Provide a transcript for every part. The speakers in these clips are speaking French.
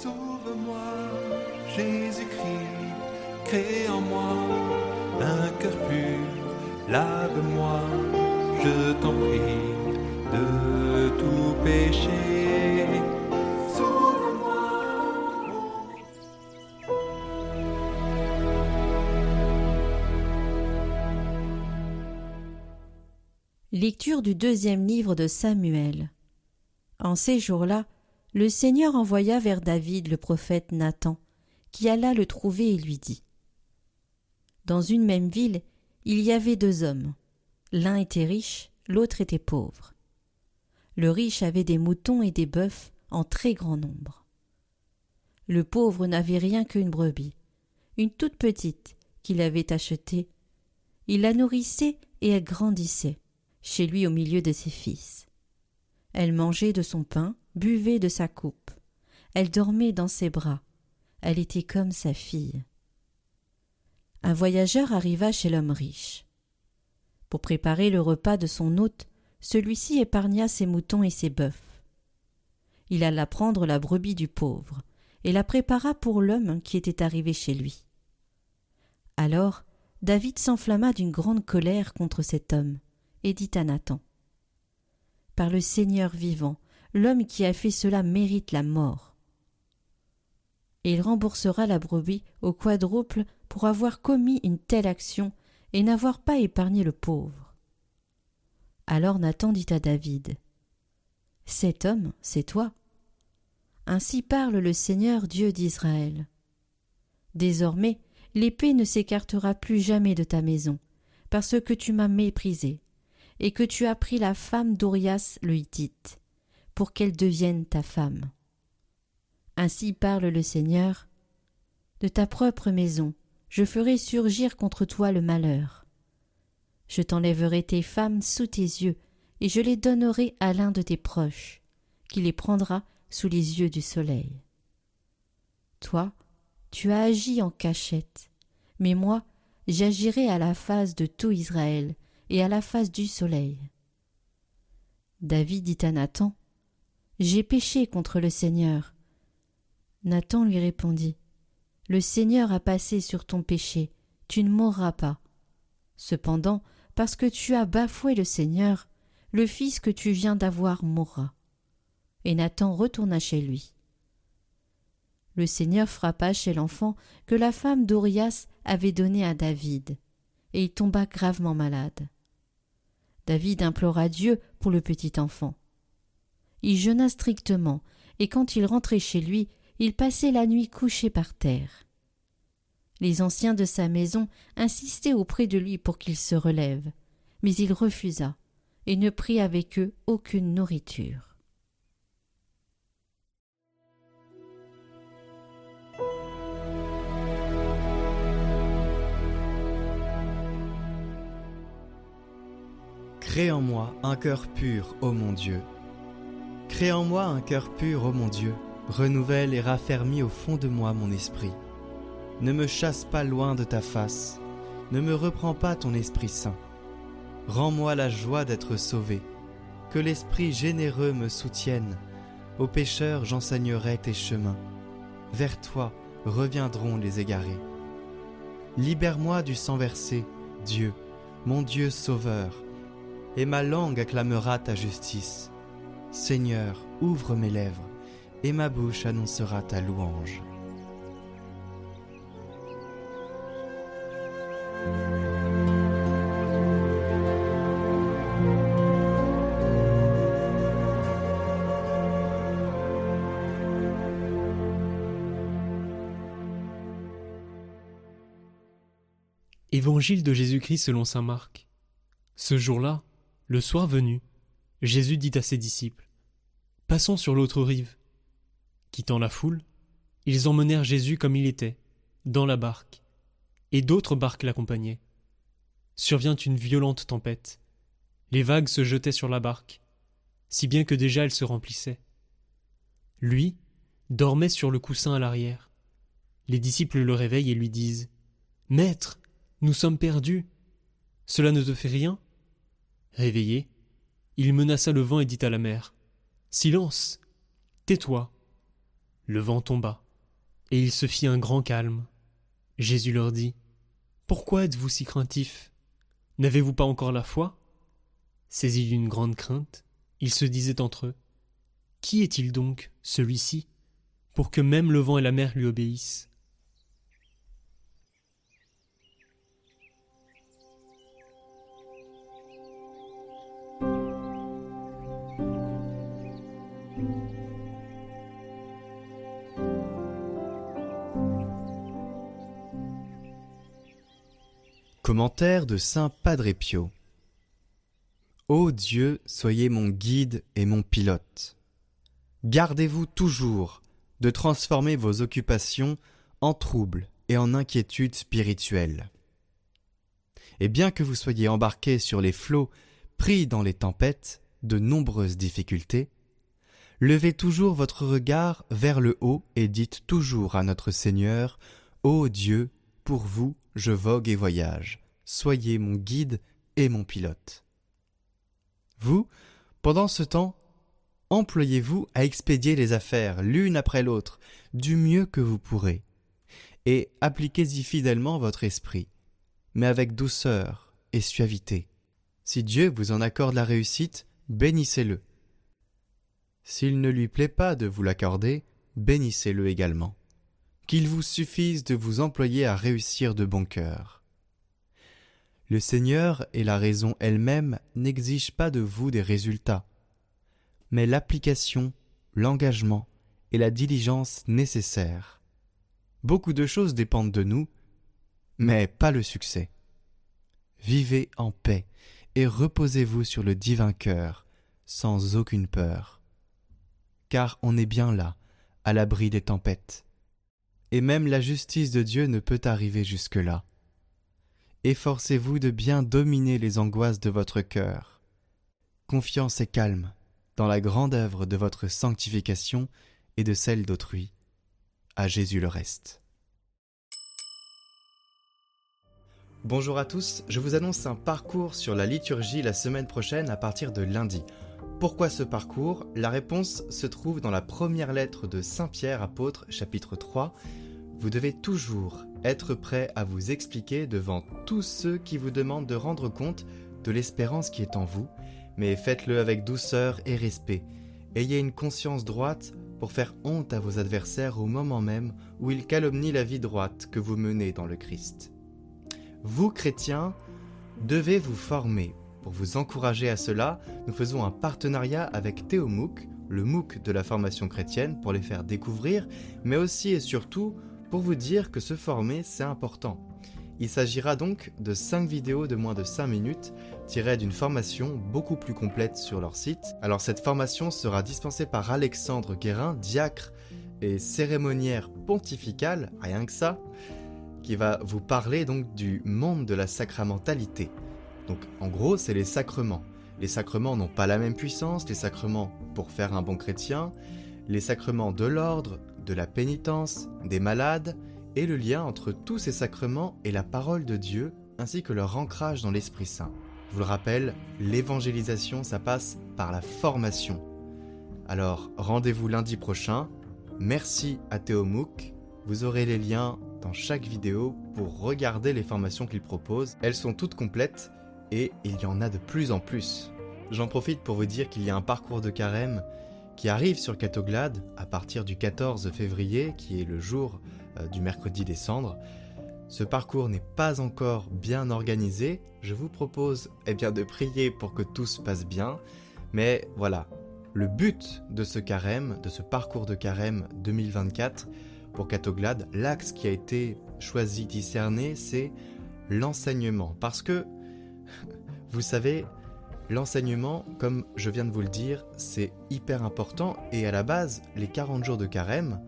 Sauve-moi, Jésus-Christ, crée en moi un cœur pur, lave-moi, je t'en prie, de tout péché. Lecture du deuxième livre de Samuel. En ces jours-là, le Seigneur envoya vers David le prophète Nathan, qui alla le trouver et lui dit Dans une même ville, il y avait deux hommes. L'un était riche, l'autre était pauvre. Le riche avait des moutons et des bœufs en très grand nombre. Le pauvre n'avait rien qu'une brebis, une toute petite, qu'il avait achetée. Il la nourrissait et elle grandissait, chez lui au milieu de ses fils. Elle mangeait de son pain, buvait de sa coupe. Elle dormait dans ses bras. Elle était comme sa fille. Un voyageur arriva chez l'homme riche. Pour préparer le repas de son hôte, celui-ci épargna ses moutons et ses bœufs. Il alla prendre la brebis du pauvre et la prépara pour l'homme qui était arrivé chez lui. Alors David s'enflamma d'une grande colère contre cet homme et dit à Nathan Par le Seigneur vivant, l'homme qui a fait cela mérite la mort. Et il remboursera la brebis au quadruple pour avoir commis une telle action et n'avoir pas épargné le pauvre. Alors Nathan dit à David Cet homme, c'est toi. Ainsi parle le Seigneur Dieu d'Israël. Désormais, l'épée ne s'écartera plus jamais de ta maison, parce que tu m'as méprisé, et que tu as pris la femme d'Orias le Hittite, pour qu'elle devienne ta femme. Ainsi parle le Seigneur. De ta propre maison, je ferai surgir contre toi le malheur. Je t'enlèverai tes femmes sous tes yeux, et je les donnerai à l'un de tes proches, qui les prendra sous les yeux du soleil. Toi, tu as agi en cachette, mais moi, j'agirai à la face de tout Israël et à la face du soleil. David dit à Nathan J'ai péché contre le Seigneur. Nathan lui répondit Le Seigneur a passé sur ton péché, tu ne mourras pas. Cependant, parce que tu as bafoué le Seigneur, le fils que tu viens d'avoir mourra. Et Nathan retourna chez lui. Le Seigneur frappa chez l'enfant que la femme d'Orias avait donné à David, et il tomba gravement malade. David implora Dieu pour le petit enfant. Il jeûna strictement, et quand il rentrait chez lui, il passait la nuit couché par terre. Les anciens de sa maison insistaient auprès de lui pour qu'il se relève, mais il refusa, et ne prit avec eux aucune nourriture. Crée en moi un cœur pur, ô mon Dieu. Crée en moi un cœur pur, ô mon Dieu. Renouvelle et raffermis au fond de moi mon esprit. Ne me chasse pas loin de ta face. Ne me reprends pas ton Esprit Saint. Rends-moi la joie d'être sauvé. Que l'Esprit généreux me soutienne. Aux pécheurs j'enseignerai tes chemins. Vers toi reviendront les égarés. Libère-moi du sang versé, Dieu, mon Dieu sauveur, et ma langue acclamera ta justice. Seigneur, ouvre mes lèvres, et ma bouche annoncera ta louange. Évangile de Jésus-Christ selon saint Marc. Ce jour-là, le soir venu, Jésus dit à ses disciples Passons sur l'autre rive. Quittant la foule, ils emmenèrent Jésus comme il était, dans la barque, et d'autres barques l'accompagnaient. Survient une violente tempête. Les vagues se jetaient sur la barque, si bien que déjà elle se remplissait. Lui dormait sur le coussin à l'arrière. Les disciples le réveillent et lui disent Maître, nous sommes perdus. Cela ne te fait rien? Réveillé, il menaça le vent et dit à la mer Silence Tais-toi. Le vent tomba, et il se fit un grand calme. Jésus leur dit Pourquoi êtes-vous si craintifs? N'avez-vous pas encore la foi? Saisis d'une grande crainte, ils se disaient entre eux Qui est-il donc, celui-ci, pour que même le vent et la mer lui obéissent? Commentaire de Saint Padre Pio Ô Dieu, soyez mon guide et mon pilote. Gardez-vous toujours de transformer vos occupations en troubles et en inquiétudes spirituelles. Et bien que vous soyez embarqués sur les flots, pris dans les tempêtes, de nombreuses difficultés, levez toujours votre regard vers le haut et dites toujours à notre Seigneur, Ô Dieu, pour vous je vogue et voyage, soyez mon guide et mon pilote. Vous, pendant ce temps, employez-vous à expédier les affaires l'une après l'autre, du mieux que vous pourrez, et appliquez-y fidèlement votre esprit, mais avec douceur et suavité. Si Dieu vous en accorde la réussite, bénissez-le. S'il ne lui plaît pas de vous l'accorder, bénissez-le également qu'il vous suffise de vous employer à réussir de bon cœur. Le Seigneur et la raison elle-même n'exigent pas de vous des résultats, mais l'application, l'engagement et la diligence nécessaires. Beaucoup de choses dépendent de nous, mais pas le succès. Vivez en paix et reposez-vous sur le divin cœur, sans aucune peur. Car on est bien là, à l'abri des tempêtes et même la justice de Dieu ne peut arriver jusque-là. Efforcez-vous de bien dominer les angoisses de votre cœur. Confiance et calme dans la grande œuvre de votre sanctification et de celle d'autrui. À Jésus le reste. Bonjour à tous, je vous annonce un parcours sur la liturgie la semaine prochaine à partir de lundi. Pourquoi ce parcours? La réponse se trouve dans la première lettre de Saint Pierre apôtre chapitre 3. Vous devez toujours être prêt à vous expliquer devant tous ceux qui vous demandent de rendre compte de l'espérance qui est en vous, mais faites-le avec douceur et respect. Ayez une conscience droite pour faire honte à vos adversaires au moment même où ils calomnient la vie droite que vous menez dans le Christ. Vous, chrétiens, devez vous former pour vous encourager à cela, nous faisons un partenariat avec Théomouc, le MOOC de la formation chrétienne, pour les faire découvrir, mais aussi et surtout pour vous dire que se former, c'est important. Il s'agira donc de 5 vidéos de moins de 5 minutes tirées d'une formation beaucoup plus complète sur leur site. Alors cette formation sera dispensée par Alexandre Guérin, diacre et cérémoniaire pontifical, rien que ça, qui va vous parler donc du monde de la sacramentalité. Donc en gros, c'est les sacrements. Les sacrements n'ont pas la même puissance, les sacrements pour faire un bon chrétien, les sacrements de l'ordre, de la pénitence, des malades, et le lien entre tous ces sacrements et la parole de Dieu, ainsi que leur ancrage dans l'Esprit Saint. Je vous le rappelle, l'évangélisation, ça passe par la formation. Alors rendez-vous lundi prochain. Merci à Théo Vous aurez les liens dans chaque vidéo pour regarder les formations qu'il propose. Elles sont toutes complètes et il y en a de plus en plus. J'en profite pour vous dire qu'il y a un parcours de carême qui arrive sur Catoglade à partir du 14 février, qui est le jour euh, du mercredi des cendres. Ce parcours n'est pas encore bien organisé. Je vous propose eh bien, de prier pour que tout se passe bien. Mais voilà, le but de ce carême, de ce parcours de carême 2024 pour Catoglade, l'axe qui a été choisi, discerné, c'est l'enseignement. Parce que vous savez, l'enseignement, comme je viens de vous le dire, c'est hyper important et à la base, les 40 jours de carême,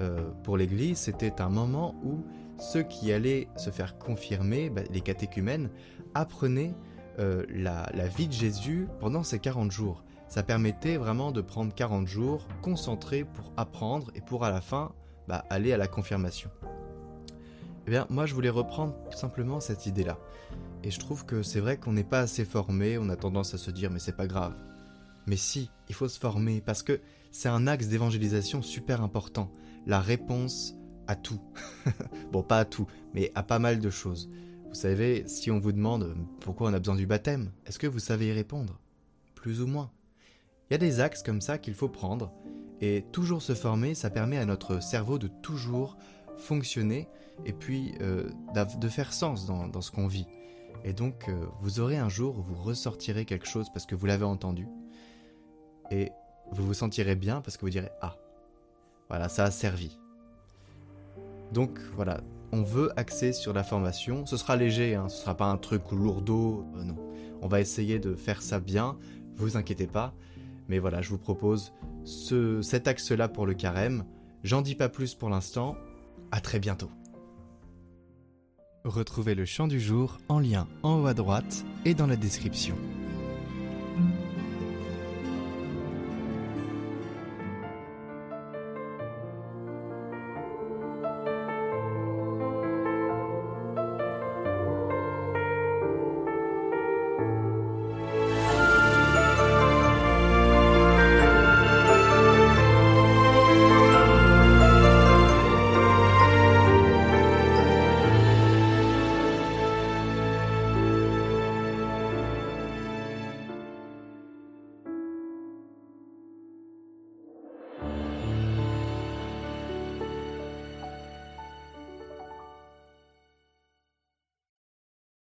euh, pour l'Église, c'était un moment où ceux qui allaient se faire confirmer, bah, les catéchumènes, apprenaient euh, la, vie de Jésus pendant ces 40 jours. Ça permettait vraiment de prendre 40 jours concentrés pour apprendre et pour à la fin bah, aller à la confirmation. Eh bien, moi je voulais reprendre simplement cette idée-là. Et je trouve que c'est vrai qu'on n'est pas assez formé, on a tendance à se dire mais c'est pas grave. Mais si, il faut se former parce que c'est un axe d'évangélisation super important. La réponse à tout. bon, pas à tout, mais à pas mal de choses. Vous savez, si on vous demande pourquoi on a besoin du baptême, est-ce que vous savez y répondre? Plus ou moins. Il y a des axes comme ça qu'il faut prendre, et toujours se former, ça permet à notre cerveau de toujours fonctionner, et puis euh, de faire sens dans, ce qu'on vit. Et donc, euh, vous aurez un jour où vous ressortirez quelque chose parce que vous l'avez entendu, et vous vous sentirez bien parce que vous direz Ah, voilà, ça a servi. Donc voilà, on veut axer sur la formation. Ce sera léger, hein, ce sera pas un truc lourdeau, euh, non. On va essayer de faire ça bien, vous inquiétez pas. Mais voilà, je vous propose ce, cet axe-là pour le carême. J'en dis pas plus pour l'instant. À très bientôt. Retrouvez le chant du jour en lien en haut à droite et dans la description.